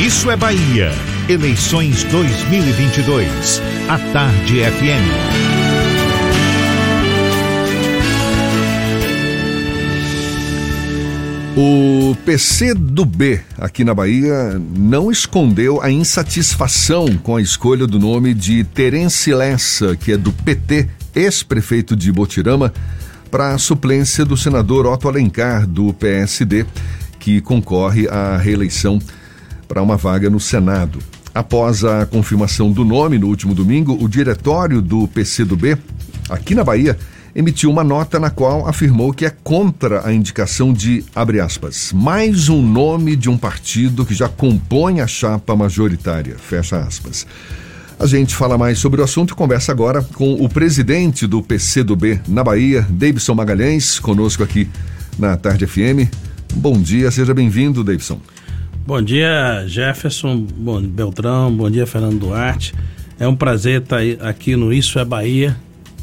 Isso é Bahia. Eleições 2022. A Tarde FM. O PC do B aqui na Bahia não escondeu a insatisfação com a escolha do nome de Terence Lessa, que é do PT, ex-prefeito de Botirama, para a suplência do senador Otto Alencar, do PSD, que concorre à reeleição para uma vaga no Senado. Após a confirmação do nome no último domingo, o diretório do PCdoB, aqui na Bahia, emitiu uma nota na qual afirmou que é contra a indicação de, abre aspas, mais um nome de um partido que já compõe a chapa majoritária, fecha aspas. A gente fala mais sobre o assunto e conversa agora com o presidente do PCdoB na Bahia, Davidson Magalhães, conosco aqui na Tarde FM. Bom dia, seja bem-vindo, Davidson. Bom dia, Jefferson, bom Beltrão, bom dia, Fernando Duarte. É um prazer estar aqui no Isso é Bahia,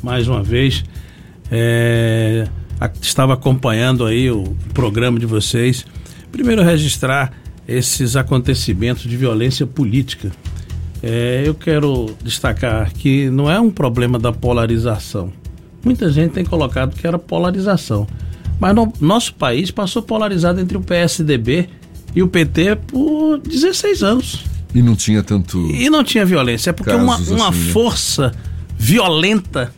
mais uma vez. É, estava acompanhando aí o programa de vocês. Primeiro, registrar esses acontecimentos de violência política. É, eu quero destacar que não é um problema da polarização. Muita gente tem colocado que era polarização. Mas no, nosso país passou polarizado entre o PSDB e o PT por 16 anos. E não tinha tanto. E não tinha violência. É porque uma, uma assim, né? força violenta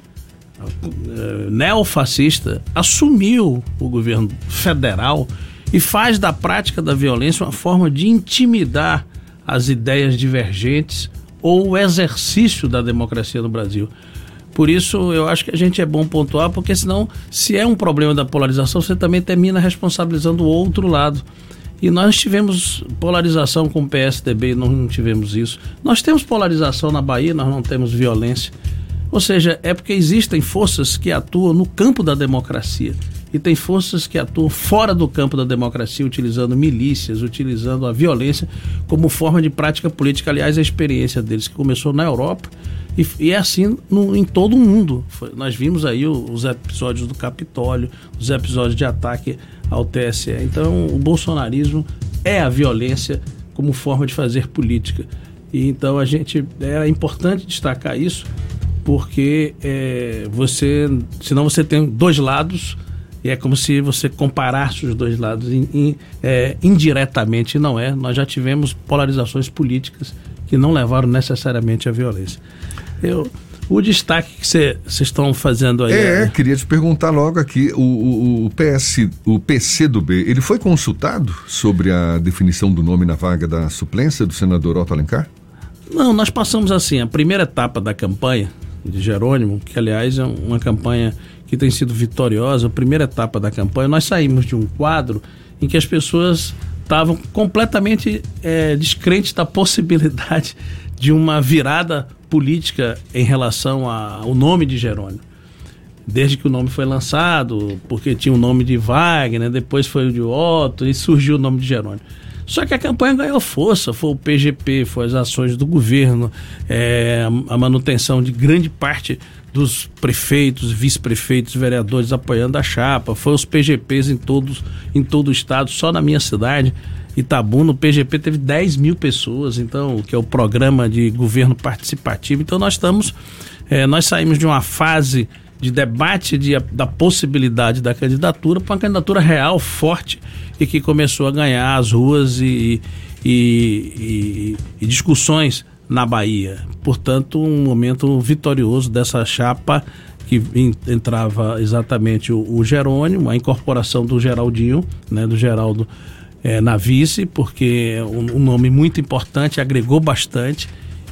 eh, neofascista assumiu o governo federal e faz da prática da violência uma forma de intimidar as ideias divergentes ou o exercício da democracia no Brasil. Por isso, eu acho que a gente é bom pontuar, porque senão, se é um problema da polarização, você também termina responsabilizando o outro lado. E nós tivemos polarização com o PSDB, nós não tivemos isso. Nós temos polarização na Bahia, nós não temos violência. Ou seja, é porque existem forças que atuam no campo da democracia e tem forças que atuam fora do campo da democracia, utilizando milícias, utilizando a violência como forma de prática política. Aliás, a experiência deles que começou na Europa e, e é assim no, em todo o mundo. Foi, nós vimos aí os episódios do Capitólio, os episódios de ataque ao TSE. Então, o bolsonarismo é a violência como forma de fazer política. E então a gente é importante destacar isso porque é, você, senão você tem dois lados e é como se você comparasse os dois lados in, in, é, indiretamente, não é. Nós já tivemos polarizações políticas que não levaram necessariamente à violência. Eu, o destaque que vocês estão fazendo aí. É, é, queria te perguntar logo aqui, o, o, o, PS, o PC do B, ele foi consultado sobre a definição do nome na vaga da suplência do senador Otto Alencar? Não, nós passamos assim, a primeira etapa da campanha, de Jerônimo, que aliás é uma campanha que tem sido vitoriosa, a primeira etapa da campanha, nós saímos de um quadro em que as pessoas estavam completamente é, descrentes da possibilidade de uma virada política em relação ao nome de Jerônimo. Desde que o nome foi lançado, porque tinha o nome de Wagner, depois foi o de Otto e surgiu o nome de Jerônimo. Só que a campanha ganhou força, foi o PGP, foi as ações do governo, é, a manutenção de grande parte dos prefeitos, vice-prefeitos, vereadores apoiando a chapa, foi os PGPs em, todos, em todo o estado, só na minha cidade, Itabuna, no PGP teve 10 mil pessoas, então, que é o programa de governo participativo. Então nós estamos, é, nós saímos de uma fase de debate de, da possibilidade da candidatura para uma candidatura real, forte e que começou a ganhar as ruas e, e, e, e discussões na Bahia. Portanto, um momento vitorioso dessa chapa que entrava exatamente o, o Jerônimo, a incorporação do Geraldinho, né, do Geraldo é, na vice, porque é um, um, nome muito importante, agregou bastante,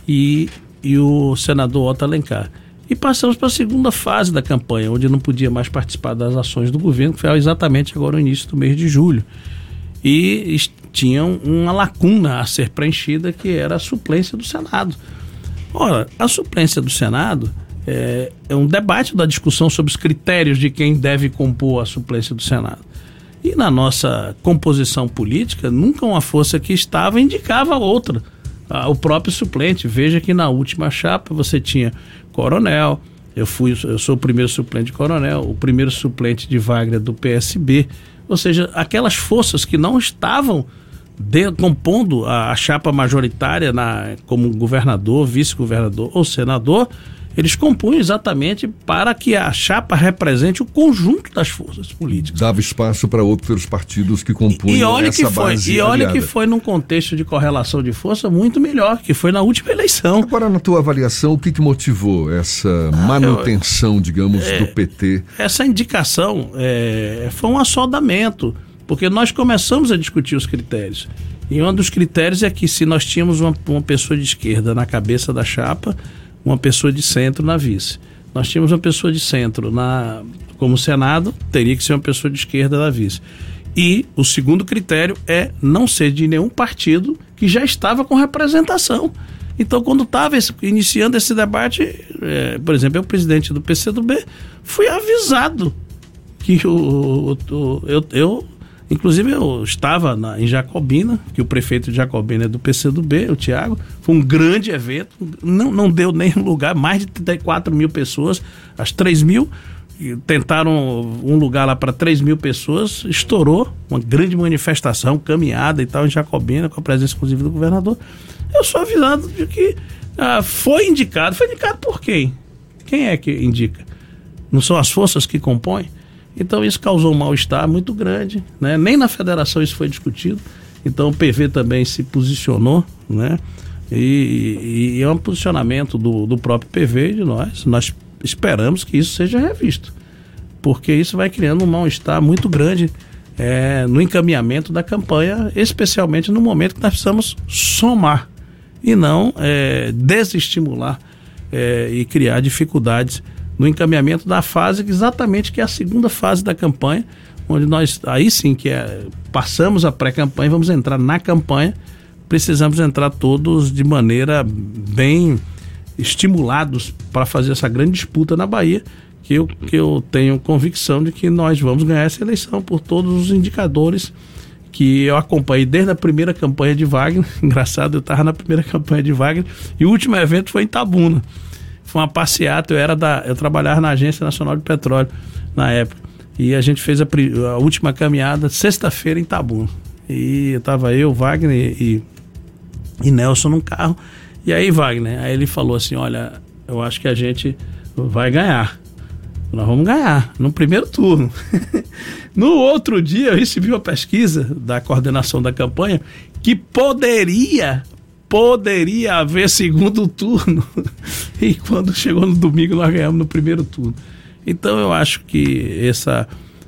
e, e o senador Otto Alencar. E passamos para a segunda fase da campanha, onde não podia mais participar das ações do governo, que foi exatamente agora no início do mês de julho. E tinha uma lacuna a ser preenchida, que era a suplência do Senado. Ora, a suplência do Senado é, é um debate da discussão sobre os critérios de quem deve compor a suplência do Senado. E na nossa composição política, nunca uma força que estava indicava outra. Ah, o próprio suplente. Veja que na última chapa você tinha coronel, eu fui, eu sou o primeiro suplente de coronel, o primeiro suplente de Wagner do PSB. Ou seja, aquelas forças que não estavam de, compondo a, a, chapa majoritária na, como governador, vice-governador ou senador, eles compunham exatamente para que a chapa represente o conjunto das forças políticas. Dava espaço para outros partidos que compunham e, olha essa que foi, base E olha aliada. que foi num contexto de correlação de força muito melhor, que foi na última eleição. Agora, na tua avaliação, o que, que motivou essa manutenção, digamos, é, do PT? Essa indicação é, foi um assodamento porque nós começamos a discutir os critérios. E um dos critérios é que se nós tínhamos uma, uma pessoa de esquerda na cabeça da chapa, uma pessoa de centro na vice. Nós tínhamos uma pessoa de centro na como Senado, teria que ser uma pessoa de esquerda na vice. E o segundo critério é não ser de nenhum partido que já estava com representação. Então, quando estava iniciando esse debate, é, por exemplo, eu, presidente do PCdoB, fui avisado que o, o, o eu, eu Inclusive, eu estava na, em Jacobina, que o prefeito de Jacobina é do PCdoB, o Tiago. Foi um grande evento, não, não deu nem lugar, mais de 34 mil pessoas, as 3 mil tentaram um lugar lá para 3 mil pessoas, estourou, uma grande manifestação, caminhada e tal, em Jacobina, com a presença inclusive do governador. Eu sou avisado de que ah, foi indicado. Foi indicado por quem? Quem é que indica? Não são as forças que compõem? Então isso causou um mal-estar muito grande, né? Nem na federação isso foi discutido. Então o PV também se posicionou, né? E, e é um posicionamento do, do próprio PV de nós. Nós esperamos que isso seja revisto, porque isso vai criando um mal-estar muito grande é, no encaminhamento da campanha, especialmente no momento que nós precisamos somar e não é, desestimular é, e criar dificuldades no encaminhamento da fase exatamente que é a segunda fase da campanha, onde nós aí sim que é, passamos a pré-campanha, vamos entrar na campanha, precisamos entrar todos de maneira bem estimulados para fazer essa grande disputa na Bahia, que eu, que eu tenho convicção de que nós vamos ganhar essa eleição por todos os indicadores que eu acompanhei desde a primeira campanha de Wagner. Engraçado, eu estava na primeira campanha de Wagner e o último evento foi em Tabuna foi uma passeata, eu era da, eu trabalhava na Agência Nacional de Petróleo na época. E a gente fez a, a última caminhada sexta-feira em Tabuna. E estava eu, Wagner e, e Nelson num carro. E aí, Wagner, aí ele falou assim: Olha, eu acho que a gente vai ganhar. Nós vamos ganhar no primeiro turno. no outro dia, eu recebi uma pesquisa da coordenação da campanha que poderia poderia haver segundo turno. e quando chegou no domingo, nós ganhamos no primeiro turno. Então eu acho que essa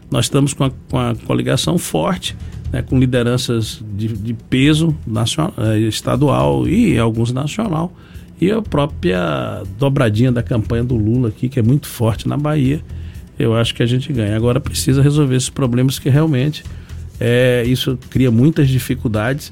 nós estamos com a, com a coligação forte, né, com lideranças de, de peso nacional, eh, estadual e alguns nacional. E a própria dobradinha da campanha do Lula aqui, que é muito forte na Bahia, eu acho que a gente ganha. Agora precisa resolver esses problemas que realmente é, isso cria muitas dificuldades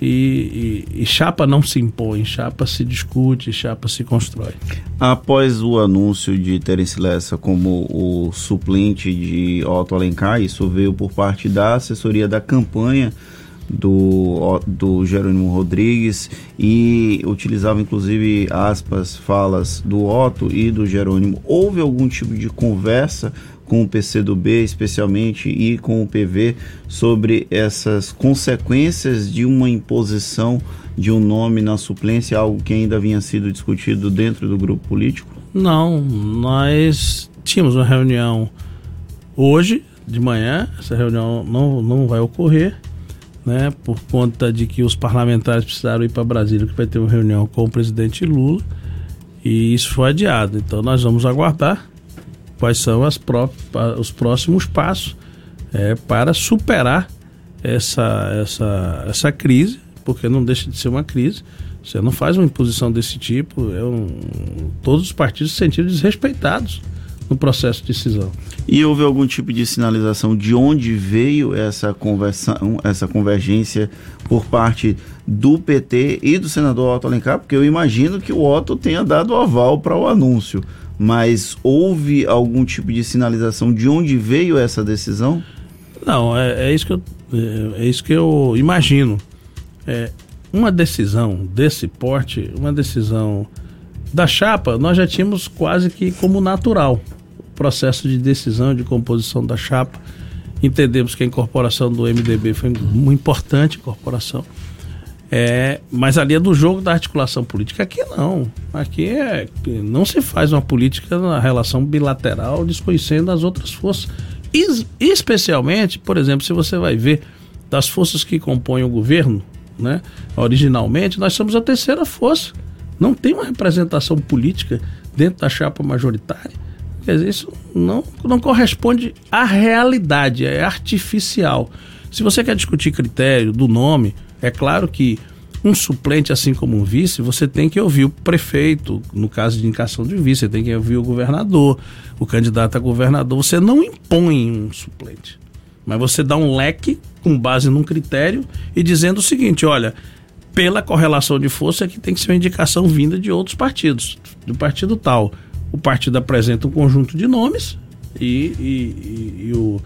e, e, e, chapa não se impõe, chapa se discute, chapa se constrói. Após o anúncio de Terence Lessa como o suplente de Otto Alencar, isso veio por parte da assessoria da campanha do, do Jerônimo Rodrigues e utilizava inclusive aspas, falas do Otto e do Jerônimo. Houve algum tipo de conversa com o PCdoB especialmente e com o PV sobre essas consequências de uma imposição de um nome na suplência, algo que ainda vinha sido discutido dentro do grupo político? Não, nós tínhamos uma reunião hoje de manhã, essa reunião não, não vai ocorrer, né, por conta de que os parlamentares precisaram ir para Brasília, que vai ter uma reunião com o presidente Lula, e isso foi adiado. Então nós vamos aguardar quais são as pró os próximos passos é, para superar essa, essa, essa crise, porque não deixa de ser uma crise. Você não faz uma imposição desse tipo, é um, todos os partidos se sentiram desrespeitados no processo de decisão. E houve algum tipo de sinalização de onde veio essa conversão, essa convergência por parte do PT e do senador Otto Alencar? Porque eu imagino que o Otto tenha dado aval para o anúncio mas houve algum tipo de sinalização de onde veio essa decisão? Não, é, é isso, que eu, é, é, isso que eu imagino. É, uma decisão desse porte, uma decisão da chapa, nós já tínhamos quase que como natural o processo de decisão de composição da chapa. Entendemos que a incorporação do MDB foi uma importante incorporação. É, mas ali é do jogo da articulação política. Aqui não. Aqui é, não se faz uma política na relação bilateral desconhecendo as outras forças. E, especialmente, por exemplo, se você vai ver das forças que compõem o governo, né, originalmente, nós somos a terceira força. Não tem uma representação política dentro da chapa majoritária. Quer dizer, isso não, não corresponde à realidade, é artificial. Se você quer discutir critério do nome, é claro que um suplente, assim como um vice, você tem que ouvir o prefeito, no caso de indicação de vice, você tem que ouvir o governador, o candidato a governador. Você não impõe um suplente, mas você dá um leque com base num critério e dizendo o seguinte: olha, pela correlação de força, que tem que ser uma indicação vinda de outros partidos, do partido tal. O partido apresenta um conjunto de nomes e, e, e, e o,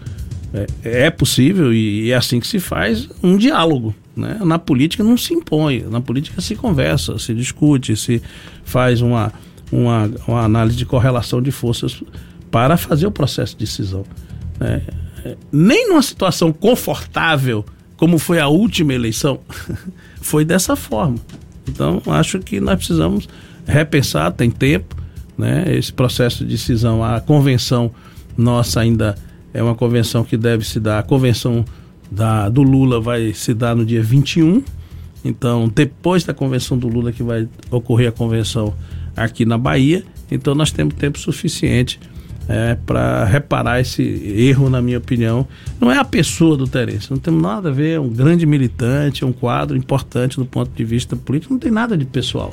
é, é possível e é assim que se faz um diálogo. Né? Na política não se impõe, na política se conversa, se discute, se faz uma, uma, uma análise de correlação de forças para fazer o processo de decisão. Né? Nem numa situação confortável, como foi a última eleição, foi dessa forma. Então, acho que nós precisamos repensar, tem tempo, né? esse processo de decisão. A convenção nossa ainda é uma convenção que deve se dar, a convenção da, do Lula vai se dar no dia 21. Então, depois da convenção do Lula, que vai ocorrer a convenção aqui na Bahia. Então, nós temos tempo suficiente é, para reparar esse erro, na minha opinião. Não é a pessoa do Terence, não tem nada a ver, é um grande militante, é um quadro importante do ponto de vista político, não tem nada de pessoal.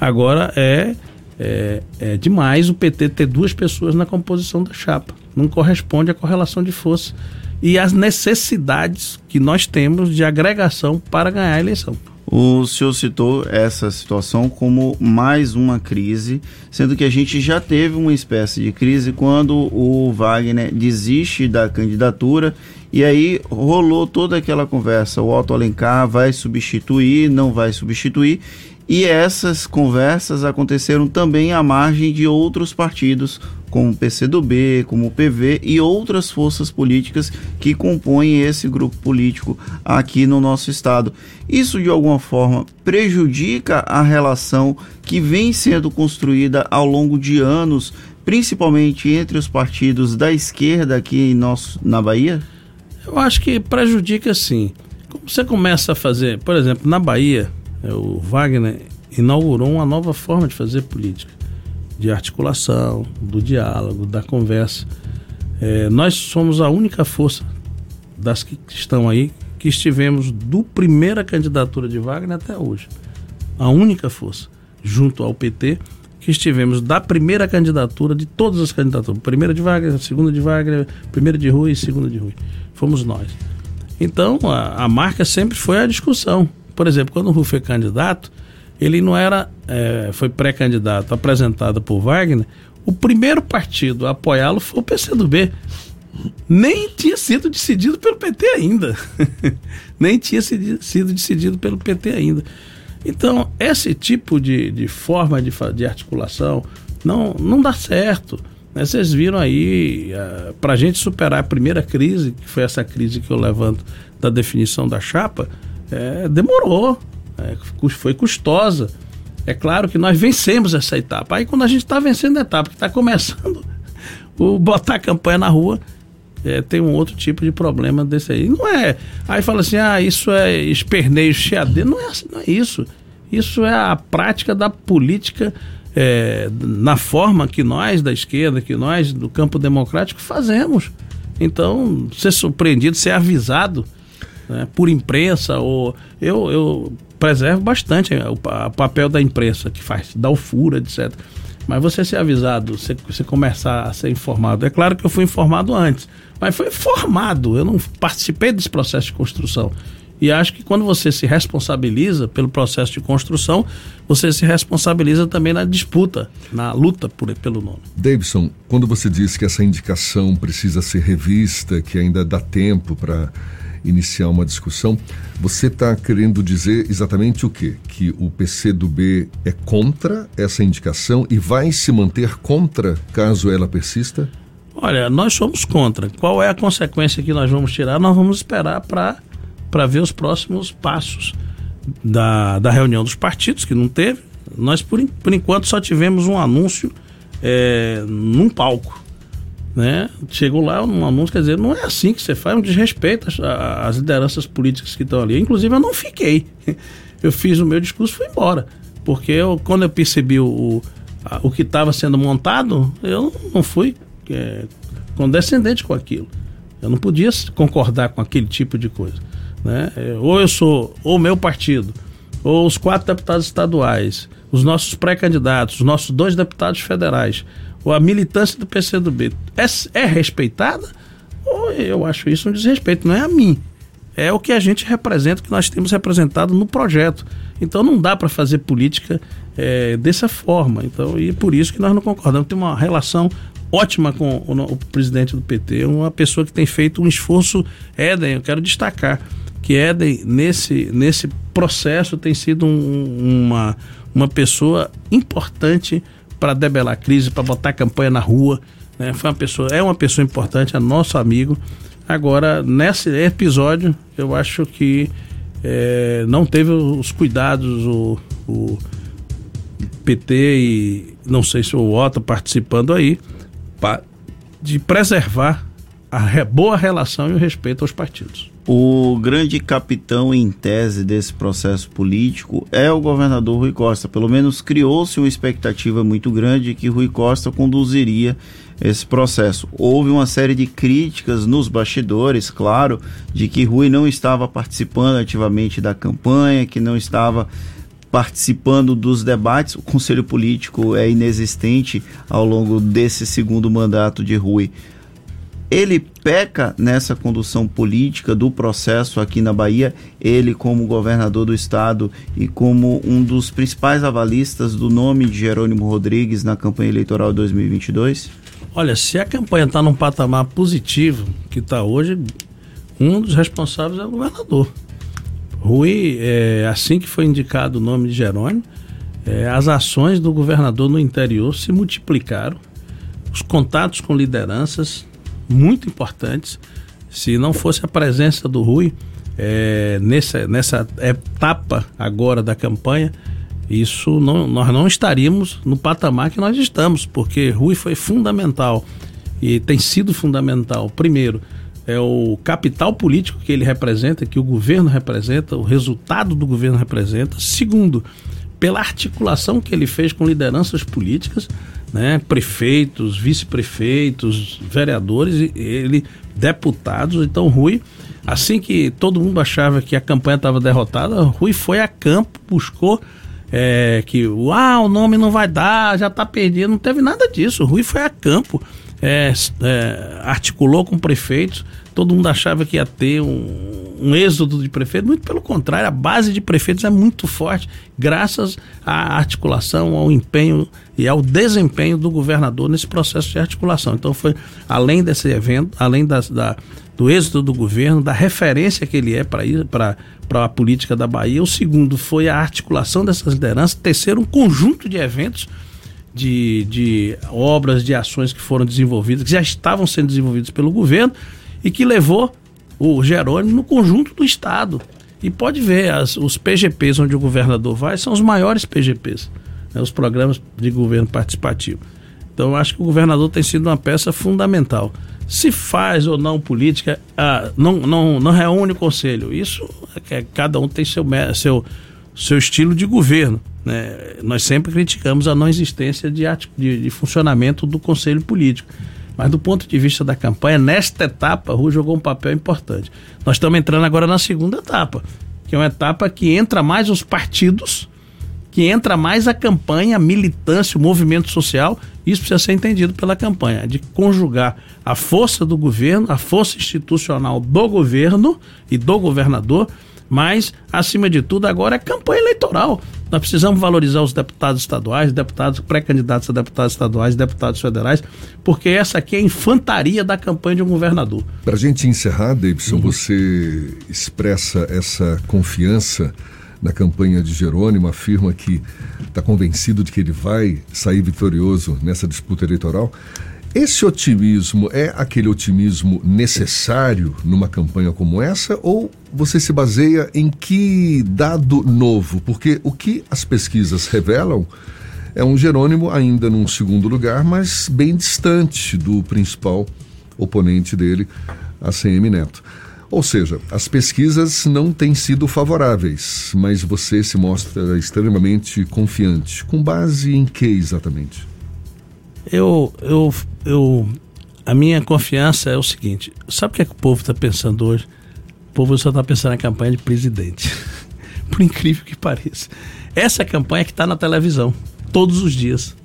Agora, é, é, é demais o PT ter duas pessoas na composição da chapa. Não corresponde à correlação de força e as necessidades que nós temos de agregação para ganhar a eleição. O senhor citou essa situação como mais uma crise, sendo que a gente já teve uma espécie de crise quando o Wagner desiste da candidatura e aí rolou toda aquela conversa: o Otto Alencar vai substituir, não vai substituir. E essas conversas aconteceram também à margem de outros partidos, como o PCdoB, como o PV e outras forças políticas que compõem esse grupo político aqui no nosso estado. Isso de alguma forma prejudica a relação que vem sendo construída ao longo de anos, principalmente entre os partidos da esquerda aqui em nosso, na Bahia? Eu acho que prejudica sim. Como você começa a fazer, por exemplo, na Bahia, o Wagner inaugurou uma nova forma de fazer política, de articulação, do diálogo, da conversa. É, nós somos a única força das que estão aí que estivemos do primeira candidatura de Wagner até hoje. A única força, junto ao PT, que estivemos da primeira candidatura de todas as candidaturas. Primeira de Wagner, segunda de Wagner, primeira de Rui e segunda de Rui. Fomos nós. Então, a, a marca sempre foi a discussão. Por exemplo, quando o Rui foi candidato, ele não era, é, foi pré-candidato apresentado por Wagner, o primeiro partido a apoiá-lo foi o PCdoB. Nem tinha sido decidido pelo PT ainda. Nem tinha sido decidido pelo PT ainda. Então, esse tipo de, de forma de, de articulação não, não dá certo. Né? Vocês viram aí, é, para a gente superar a primeira crise, que foi essa crise que eu levanto da definição da chapa, é, demorou, é, foi custosa. É claro que nós vencemos essa etapa. Aí quando a gente está vencendo a etapa, que está começando o botar a campanha na rua, é, tem um outro tipo de problema desse aí. Não é. Aí fala assim, ah, isso é esperneio cheadeiro. Não é, assim, não é isso. Isso é a prática da política é, na forma que nós da esquerda, que nós do campo democrático fazemos. Então, ser surpreendido, ser avisado né, por imprensa, ou eu, eu preservo bastante o, o, papel da imprensa que faz, dá o furo, etc. Mas você ser avisado, você, você começar a ser informado. É claro que eu fui informado antes, mas foi formado. Eu não participei desse processo de construção. E acho que quando você se responsabiliza pelo processo de construção, você se responsabiliza também na disputa, na luta por, pelo nome. Davidson, quando você diz que essa indicação precisa ser revista, que ainda dá tempo para iniciar uma discussão. Você está querendo dizer exatamente o quê? Que o PCdoB é contra essa indicação e vai se manter contra caso ela persista? Olha, nós somos contra. Qual é a consequência que nós vamos tirar? Nós vamos esperar para ver os próximos passos da, da reunião dos partidos, que não teve. Nós, por, por enquanto, só tivemos um anúncio é, num palco. Né? Chegou lá um anúncio, quer dizer, não é assim que você faz, um desrespeito às, às lideranças políticas que estão ali. Inclusive, eu não fiquei. Eu fiz o meu discurso e fui embora. Porque eu, quando eu percebi o, a, o que estava sendo montado, eu não fui é, condescendente com aquilo. Eu não podia concordar com aquele tipo de coisa. Né? É, ou eu sou, ou meu partido, ou os quatro deputados estaduais, os nossos pré-candidatos, os nossos dois deputados federais, ou a militância do PCdoB é, é respeitada, ou eu acho isso um desrespeito, não é a mim. É o que a gente representa, que nós temos representado no projeto. Então não dá para fazer política é, dessa forma. Então, e por isso que nós não concordamos. Tem uma relação ótima com o, o, presidente do PT, uma pessoa que tem feito um esforço, Éden, eu quero destacar que Éden, nesse, nesse processo, tem sido um, uma, uma pessoa importante para debelar a crise, para botar a campanha na rua. Né? Foi uma pessoa, é uma pessoa importante, é nosso amigo. Agora, nesse episódio, eu acho que é, não teve os cuidados, o, o PT e não sei se o Otto participando aí, pra, de preservar a boa relação e o respeito aos partidos. O grande capitão em tese desse processo político é o governador Rui Costa. Pelo menos criou-se uma expectativa muito grande que Rui Costa conduziria esse processo. Houve uma série de críticas nos bastidores, claro, de que Rui não estava participando ativamente da campanha, que não estava participando dos debates. O Conselho Político é inexistente ao longo desse segundo mandato de Rui ele peca nessa condução política do processo aqui na Bahia, ele como governador do estado e como um dos principais avalistas do nome de Jerônimo Rodrigues na campanha eleitoral de 2022? Olha, se a campanha está num patamar positivo que está hoje, um dos responsáveis é o governador. Rui, é, assim que foi indicado o nome de Jerônimo, é, as ações do governador no interior se multiplicaram, os contatos com lideranças, muito importantes. Se não fosse a presença do Rui é, nessa, nessa etapa agora da campanha, isso não, nós não estaríamos no patamar que nós estamos, porque Rui foi fundamental e tem sido fundamental. Primeiro, é o capital político que ele representa, que o governo representa, o resultado do governo representa. Segundo, pela articulação que ele fez com lideranças políticas né, prefeitos, vice-prefeitos, vereadores, ele deputados. Então, Rui, assim que todo mundo achava que a campanha estava derrotada, Rui foi a campo, buscou é, que ah, o nome não vai dar, já está perdido. Não teve nada disso. Rui foi a campo, é, é, articulou com prefeitos. Todo mundo achava que ia ter um, um êxodo de prefeitos, muito pelo contrário, a base de prefeitos é muito forte, graças à articulação, ao empenho e ao desempenho do governador nesse processo de articulação. Então foi além desse evento, além da, do êxito do governo, da referência que ele é para a política da Bahia. O segundo foi a articulação dessas lideranças. Terceiro, um conjunto de eventos. De, de obras, de ações que foram desenvolvidas, que já estavam sendo desenvolvidas pelo governo e que levou o Jerônimo no conjunto do Estado. E pode ver, as, os PGPs onde o governador vai são os maiores PGPs, né, os programas de governo participativo. Então, eu acho que o governador tem sido uma peça fundamental. Se faz ou não política, ah, não, não, não reúne o conselho. Isso é cada um tem seu, seu, seu estilo de governo. Né? Nós sempre criticamos a não existência de, de, de funcionamento do conselho político. Mas do ponto de vista da campanha, nesta etapa, a Rua jogou um papel importante. Nós estamos entrando agora na segunda etapa, que é uma etapa que entra mais os partidos, que entra mais a campanha, a militância, o movimento social. Isso precisa ser entendido pela campanha, de conjugar a força do governo, a força institucional do governo e do governador mas, acima de tudo, agora é campanha eleitoral. Nós precisamos valorizar os deputados estaduais, deputados pré-candidatos a deputados estaduais, deputados federais, porque essa aqui é a infantaria da campanha de um governador. Para a gente encerrar, Davidson, uhum. você expressa essa confiança na campanha de Jerônimo, afirma que está convencido de que ele vai sair vitorioso nessa disputa eleitoral. Esse otimismo é aquele otimismo necessário numa campanha como essa ou você se baseia em que dado novo? Porque o que as pesquisas revelam é um Jerônimo ainda num segundo lugar, mas bem distante do principal oponente dele, a CM Neto. Ou seja, as pesquisas não têm sido favoráveis, mas você se mostra extremamente confiante. Com base em que exatamente? Eu, eu, eu, a minha confiança é o seguinte: sabe o que, é que o povo está pensando hoje? O povo só está pensando na campanha de presidente. Por incrível que pareça. Essa campanha que está na televisão, todos os dias.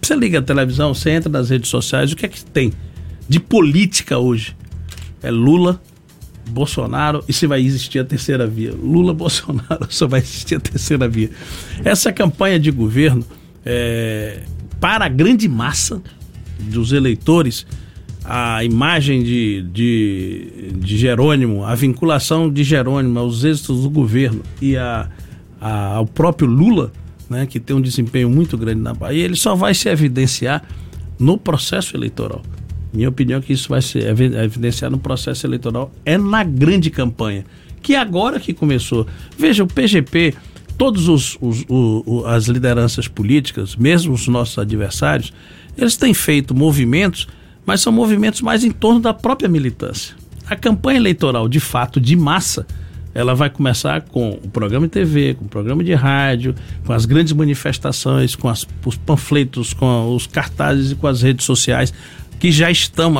Você liga a televisão, você entra nas redes sociais, o que é que tem de política hoje? É Lula, Bolsonaro e se vai existir a terceira via. Lula, Bolsonaro, só vai existir a terceira via. Essa campanha de governo, é, para a grande massa dos eleitores, a imagem de, de, de Jerônimo, a vinculação de Jerônimo aos êxitos do governo e a, a, ao próprio Lula, né, que tem um desempenho muito grande na Bahia, ele só vai se evidenciar no processo eleitoral. Minha opinião é que isso vai se evidenciar no processo eleitoral é na grande campanha, que é agora que começou. Veja, o PGP, todos os, os, os, as lideranças políticas, mesmo os nossos adversários, eles têm feito movimentos, mas são movimentos mais em torno da própria militância. A campanha eleitoral, de fato, de massa, ela vai começar com o programa de TV, com o programa de rádio, com as grandes manifestações, com as, os panfletos, com os cartazes e com as redes sociais que já estão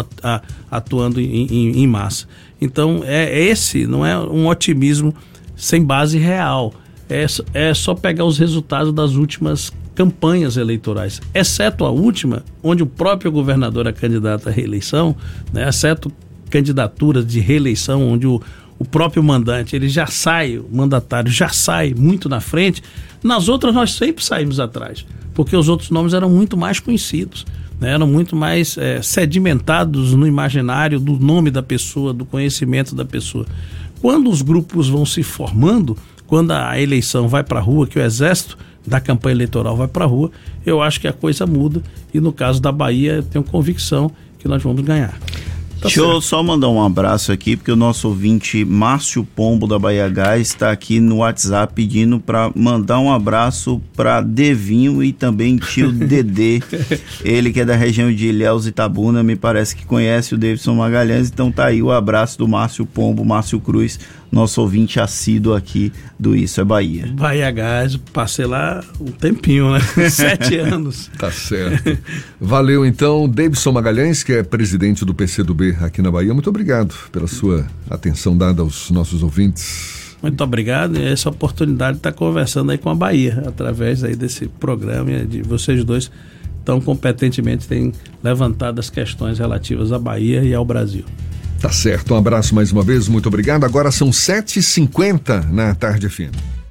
atuando em, em, em, massa. Então, é esse não é um otimismo sem base real. É, é só pegar os resultados das últimas campanhas eleitorais, exceto a última, onde o próprio governador é candidato à reeleição, né, exceto candidaturas de reeleição, onde o, o próprio mandante ele já sai, o mandatário já sai muito na frente. Nas outras nós sempre saímos atrás, porque os outros nomes eram muito mais conhecidos né, eram muito mais é, sedimentados no imaginário do nome da pessoa, do conhecimento da pessoa. Quando os grupos vão se formando, quando a eleição vai para a rua, que o exército da campanha eleitoral vai para a rua, eu acho que a coisa muda e no caso da Bahia eu tenho convicção que nós vamos ganhar. Tá Deixa certo. eu só mandar um abraço aqui, porque o nosso ouvinte Márcio Pombo da Bahia Gás está aqui no WhatsApp pedindo para mandar um abraço para Devinho e também tio Dedê. Ele que é da região de Ilhéus e Itabuna, me parece que conhece o Davidson Magalhães, então tá aí o abraço do Márcio Pombo, Márcio Cruz, nosso ouvinte assíduo aqui do Isso é Bahia. Bahia Gás, passei lá um tempinho, né? Sete anos. Tá certo. Valeu então, Davidson Magalhães, que é presidente do PCdoB aqui na Bahia. Muito obrigado pela sua atenção dada aos nossos ouvintes. Muito obrigado e essa oportunidade de estar conversando aí com a Bahia, através aí desse programa de vocês dois tão competentemente têm levantado as questões relativas à Bahia e ao Brasil. Tá certo, um abraço mais uma vez, muito obrigado. Agora são 7h50 na tarde FM.